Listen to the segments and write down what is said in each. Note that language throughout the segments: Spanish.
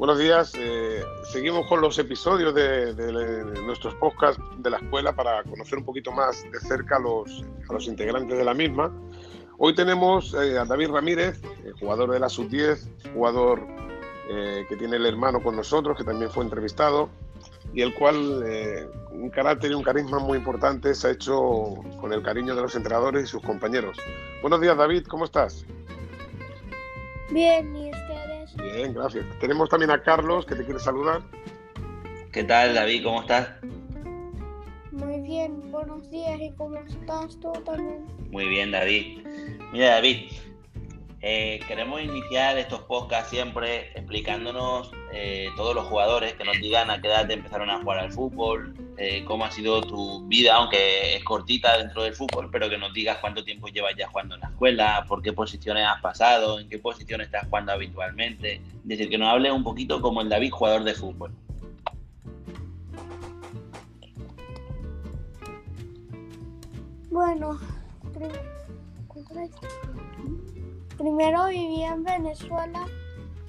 Buenos días. Eh, seguimos con los episodios de, nuestros podcasts de la escuela para conocer un poquito más de cerca a los, integrantes de la misma. Hoy tenemos eh, a David Ramírez, eh, jugador de la Sub-10, jugador que tiene el hermano con nosotros, que también fue entrevistado, y el cual un carácter y un carisma muy importante se ha hecho con el cariño de los entrenadores y sus compañeros. Buenos días, David, ¿cómo estás? Bien, ¿y Bien, gracias. Tenemos también a Carlos que te quiere saludar. ¿Qué tal, David? ¿Cómo estás? Muy bien, buenos días. ¿Y cómo estás tú también? Muy bien, David. Mira, David, eh, queremos iniciar estos podcasts siempre explicándonos eh, todos los jugadores que nos digan a qué edad empezaron a jugar al fútbol, eh, cómo ha sido tu vida, aunque es cortita dentro del fútbol, pero que nos digas cuánto tiempo llevas ya jugando en la escuela, por qué posiciones has pasado, en qué posición estás jugando habitualmente. Es decir, que nos hable un poquito como el David jugador de fútbol. Bueno, Primero viví en Venezuela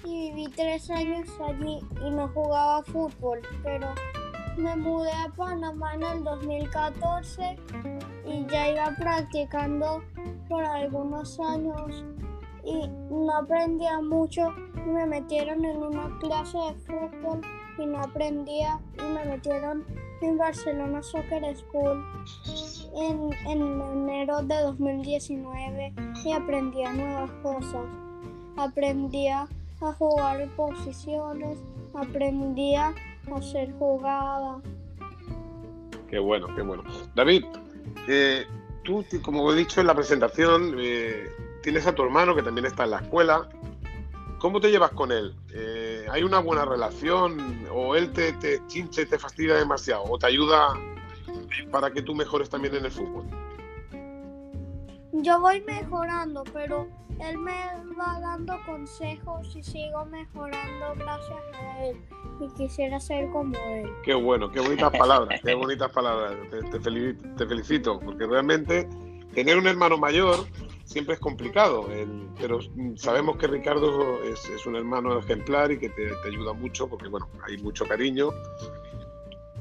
y viví tres años allí y no jugaba fútbol, pero me mudé a Panamá en el 2014 y ya iba practicando por algunos años y no aprendía mucho me metieron en una clase de fútbol y no aprendía y me metieron en Barcelona Soccer School en, enero de 2019 y aprendía nuevas cosas. Aprendía a jugar posiciones, aprendía a hacer jugadas. Qué bueno, qué bueno. David, eh, tú, como he dicho en la presentación, eh, tienes a tu hermano que también está en la escuela. ¿Cómo te llevas con él? Eh, ¿Hay una buena relación? ¿O él te, te chinche te fastidia demasiado? ¿O te ayuda para que tú mejores también en el fútbol? Yo voy mejorando, pero él me va dando consejos y sigo mejorando gracias a él. Y quisiera ser como él. Qué bueno, qué bonitas palabras, qué bonitas palabras. Te, te, felicito, porque realmente tener un hermano mayor siempre es complicado, pero sabemos que Ricardo es, un hermano ejemplar y que te, ayuda mucho, porque bueno, hay mucho cariño.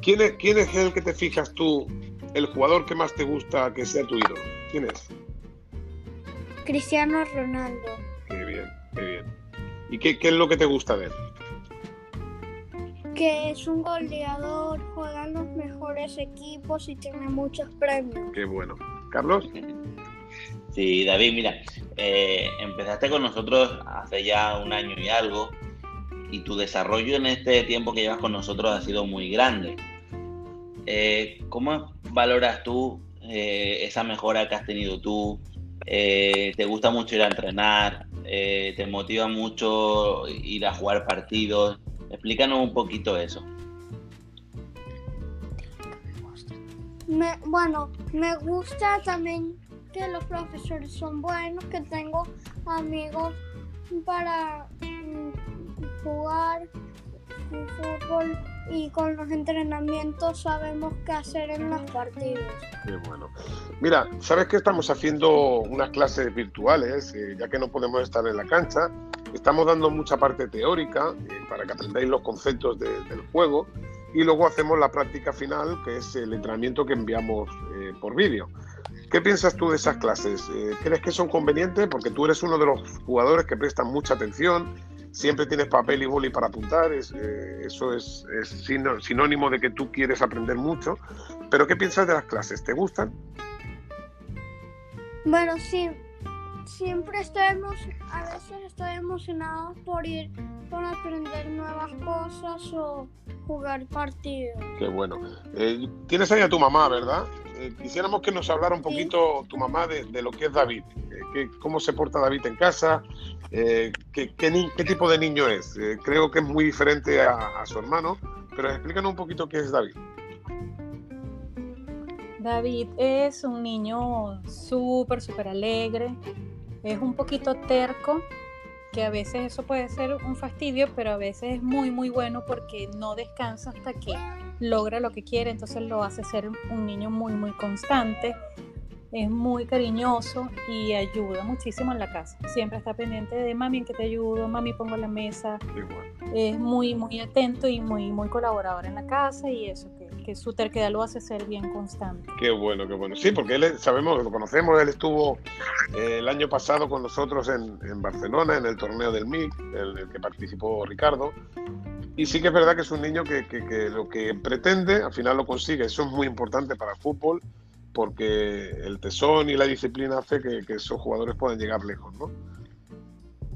¿Quién es, ¿Quién es el que te fijas tú, el jugador que más te gusta que sea tu ídolo? ¿Quién es? Cristiano Ronaldo. Qué bien, qué bien. ¿Y qué, qué es lo que te gusta de él? Que es un goleador, juega en los mejores equipos y tiene muchos premios. Qué bueno. ¿Carlos? Sí, David, mira, eh, empezaste con nosotros hace ya un año y algo y tu desarrollo en este tiempo que llevas con nosotros ha sido muy grande. Eh, ¿Cómo valoras tú eh, esa mejora que has tenido tú? ¿Te gusta mucho ir a entrenar? ¿Te motiva mucho ir a jugar partidos? Explícanos un poquito eso. bueno, me gusta también que los profesores son buenos, que tengo amigos para mm, jugar y con los entrenamientos sabemos qué hacer en los partidos. Qué bueno. Mira, sabes que estamos haciendo unas clases virtuales, eh, ya que no podemos estar en la cancha. Estamos dando mucha parte teórica eh, para que aprendáis los conceptos del juego y luego hacemos la práctica final, que es el entrenamiento que enviamos eh, por vídeo. ¿Qué piensas tú de esas clases? ¿Crees que son convenientes? Porque tú eres uno de los jugadores que prestan mucha atención, siempre tienes papel y boli para apuntar, eh, eso es, sinónimo de que tú quieres aprender mucho. Pero ¿qué piensas de las clases? ¿Te gustan? Bueno, sí, siempre estoy a veces estoy emocionado por ir, por aprender nuevas cosas o jugar partidos. Qué bueno. Eh, tienes ahí a tu mamá, ¿verdad? Eh, quisiéramos que nos hablara un poquito tu mamá de, lo que es David, eh, cómo se porta David en casa, eh, qué, tipo de niño es. creo que es muy diferente a, su hermano, pero explícanos un poquito qué es David. David es un niño súper, súper alegre, es un poquito terco, que a veces eso puede ser un fastidio, pero a veces es muy, muy bueno porque no descansa hasta que logra lo que quiere, entonces lo hace ser un niño muy, muy constante. Es muy cariñoso y ayuda muchísimo en la casa. Siempre está pendiente de mami en que te ayudo, mami pongo la mesa. Es muy, muy atento y muy, muy colaborador en la casa y eso, que, que su terquedad lo hace ser bien constante. Qué bueno, qué bueno. Sí, porque él, sabemos, lo conocemos, él estuvo eh, el año pasado con nosotros en, en Barcelona, en el torneo del MIC, en el que participó Ricardo. Y sí que es verdad que es un niño que, que, que lo que pretende, al final lo consigue. Eso es muy importante para el fútbol porque el tesón y la disciplina hace que, esos jugadores puedan llegar lejos, ¿no?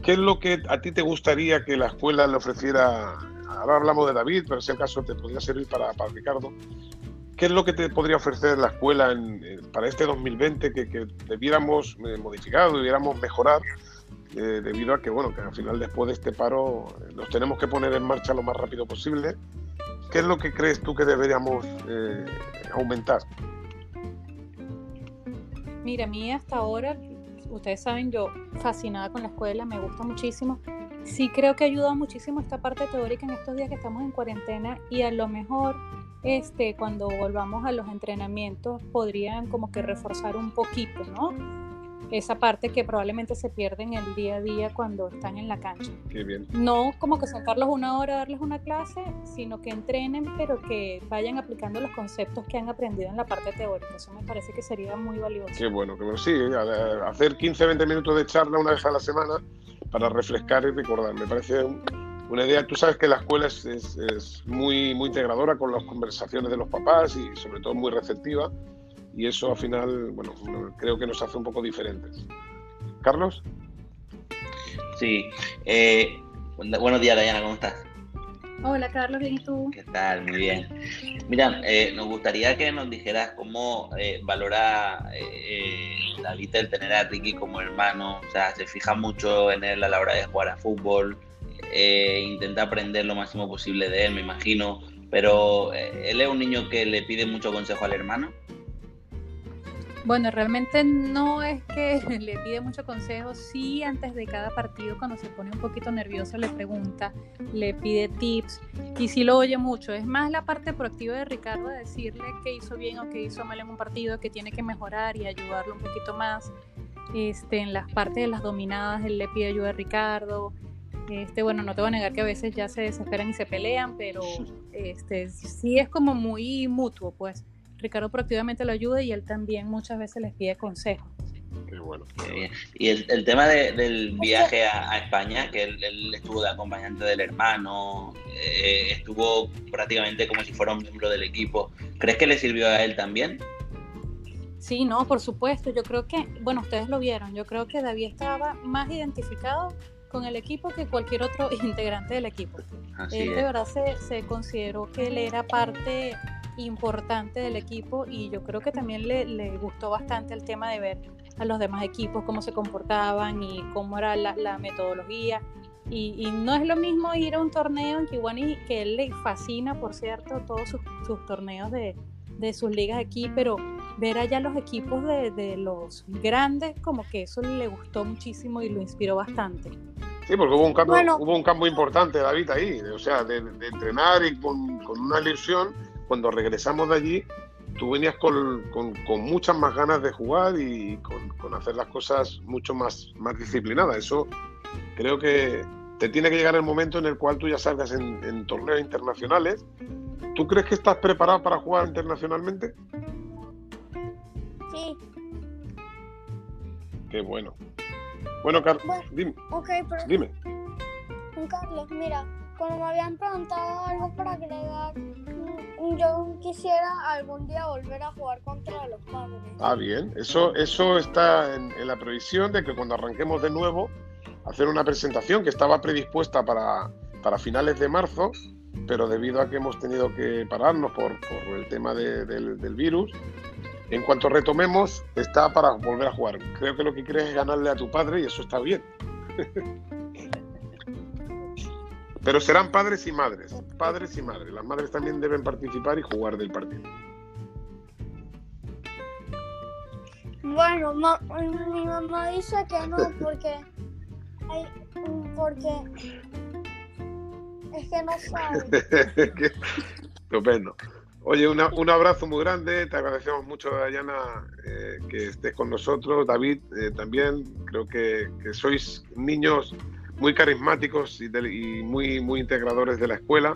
¿Qué es lo que a ti te gustaría que la escuela le ofreciera? Ahora hablamos de David, pero en ese caso te podría servir para, para Ricardo. ¿Qué es lo que te podría ofrecer la escuela para este 2020 que, que debiéramos eh, modificar, debiéramos mejorar? Eh, debido a que, bueno, que al final después de este paro eh, nos tenemos que poner en marcha lo más rápido posible. ¿Qué es lo que crees tú que deberíamos aumentar? Mira, a mí hasta ahora, ustedes saben, yo fascinada con la escuela, me gusta muchísimo. Sí creo que ayuda muchísimo esta parte teórica en estos días que estamos en cuarentena y a lo mejor este, cuando volvamos a los entrenamientos podrían como que reforzar un poquito, ¿no? Esa parte que probablemente se pierde en el día a día cuando están en la cancha. Qué bien. No como que sentarlos una hora, darles una clase, sino que entrenen, pero que vayan aplicando los conceptos que han aprendido en la parte teórica. Eso me parece que sería muy valioso. Qué bueno, qué bueno. Sí, hacer 15, 20 minutos de charla una vez a la semana para refrescar y recordar. Me parece una idea. Tú sabes que la escuela es, es, es muy, muy integradora con las conversaciones de los papás y sobre todo muy receptiva y eso al final, bueno, creo que nos hace un poco diferentes. Carlos. Sí. Eh, buenos días, Dayana, ¿cómo estás? Hola, Carlos, ¿bien y tú? ¿Qué tal? Muy bien. Mira, eh, nos gustaría que nos dijeras cómo eh, valora eh, David el tener a Ricky como hermano. O sea, se fija mucho en él a la hora de jugar a fútbol. intenta aprender lo máximo posible de él, me imagino. Pero él es un niño que le pide mucho consejo al hermano. Bueno, realmente no es que le pide mucho consejo, sí antes de cada partido cuando se pone un poquito nervioso le pregunta, le pide tips y sí lo oye mucho. Es más la parte proactiva de Ricardo de decirle qué hizo bien o qué hizo mal en un partido, que tiene que mejorar y ayudarlo un poquito más. Este, en las partes de las dominadas él le pide ayuda a Ricardo. Este, bueno, no te voy a negar que a veces ya se desesperan y se pelean, pero este, sí es como muy mutuo, pues. Ricardo proactivamente lo ayuda y él también muchas veces les pide consejos. Qué bueno. Y el, tema del viaje a, España, que él, estuvo de acompañante del hermano, eh, estuvo prácticamente como si fuera un miembro del equipo. ¿Crees que le sirvió a él también? Sí, no, por supuesto. Yo creo que, bueno, ustedes lo vieron. Yo creo que David estaba más identificado con el equipo que cualquier otro integrante del equipo. él de verdad se, se consideró que él era parte importante del equipo y yo creo que también le, le, gustó bastante el tema de ver a los demás equipos cómo se comportaban y cómo era la, la metodología. Y, y, no es lo mismo ir a un torneo en Kiwani, que él le fascina, por cierto, todos sus, sus torneos de, de, sus ligas aquí, pero ver allá los equipos de, de, los grandes, como que eso le gustó muchísimo y lo inspiró bastante. Sí, porque hubo un cambio, hubo un cambio importante, David, ahí, o sea, de, de entrenar y con, con una ilusión cuando regresamos de allí, tú venías con, con, muchas más ganas de jugar y con, hacer las cosas mucho más, más disciplinadas. Eso creo que te tiene que llegar el momento en el cual tú ya salgas en, torneos internacionales. ¿Tú crees que estás preparado para jugar internacionalmente? Sí. Qué bueno. Bueno, Carlos, dime. dime. Carlos, mira, cuando me habían preguntado algo para agregar, yo quisiera algún día volver a jugar contra los padres. Ah, bien. Eso, eso está en, la previsión de que cuando arranquemos de nuevo, hacer una presentación que estaba predispuesta para, para finales de marzo, pero debido a que hemos tenido que pararnos por, por el tema del, del virus, en cuanto retomemos, está para volver a jugar. Creo que lo que quieres es ganarle a tu padre y eso está bien. Pero serán padres y madres, padres y madres. Las madres también deben participar y jugar del partido. Bueno, mi mamá dice que no porque hay, porque es que no sabe. Estupendo. Oye, un abrazo muy grande, te agradecemos mucho, Dayana, eh, que estés con nosotros. David, eh, también creo que, sois niños muy carismáticos y, muy, muy integradores de la escuela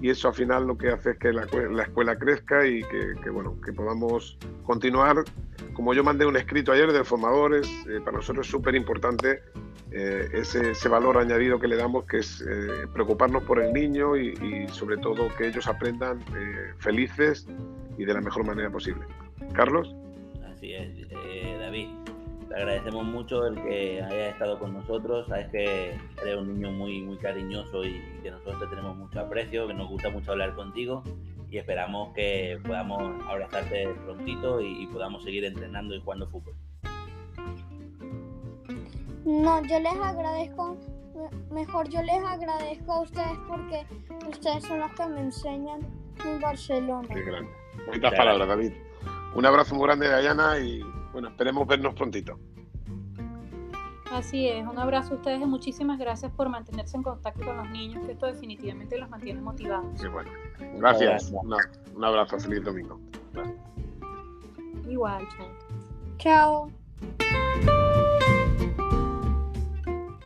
y eso al final lo que hace es que la, escuela crezca y que, bueno, que podamos continuar. Como yo mandé un escrito ayer de formadores, eh, para nosotros es súper importante eh, ese, valor añadido que le damos, que es eh, preocuparnos por el niño y, sobre todo que ellos aprendan eh, felices y de la mejor manera posible. Carlos. Así es, David. Te agradecemos mucho el que haya estado con nosotros. Sabes que eres un niño muy, muy cariñoso y que nosotros te tenemos mucho aprecio, que nos gusta mucho hablar contigo y esperamos que podamos abrazarte prontito y podamos seguir entrenando y jugando fútbol. No, yo les agradezco, mejor yo les agradezco a ustedes porque ustedes son los que me enseñan en Barcelona. Qué grande. Bonitas palabras, David. Un abrazo muy grande de Ayana y bueno, esperemos vernos prontito. Así es, un abrazo a ustedes y muchísimas gracias por mantenerse en contacto con los niños, que esto definitivamente los mantiene motivados. Sí, bueno. Gracias. un abrazo, feliz domingo. Igual, chao. Chao.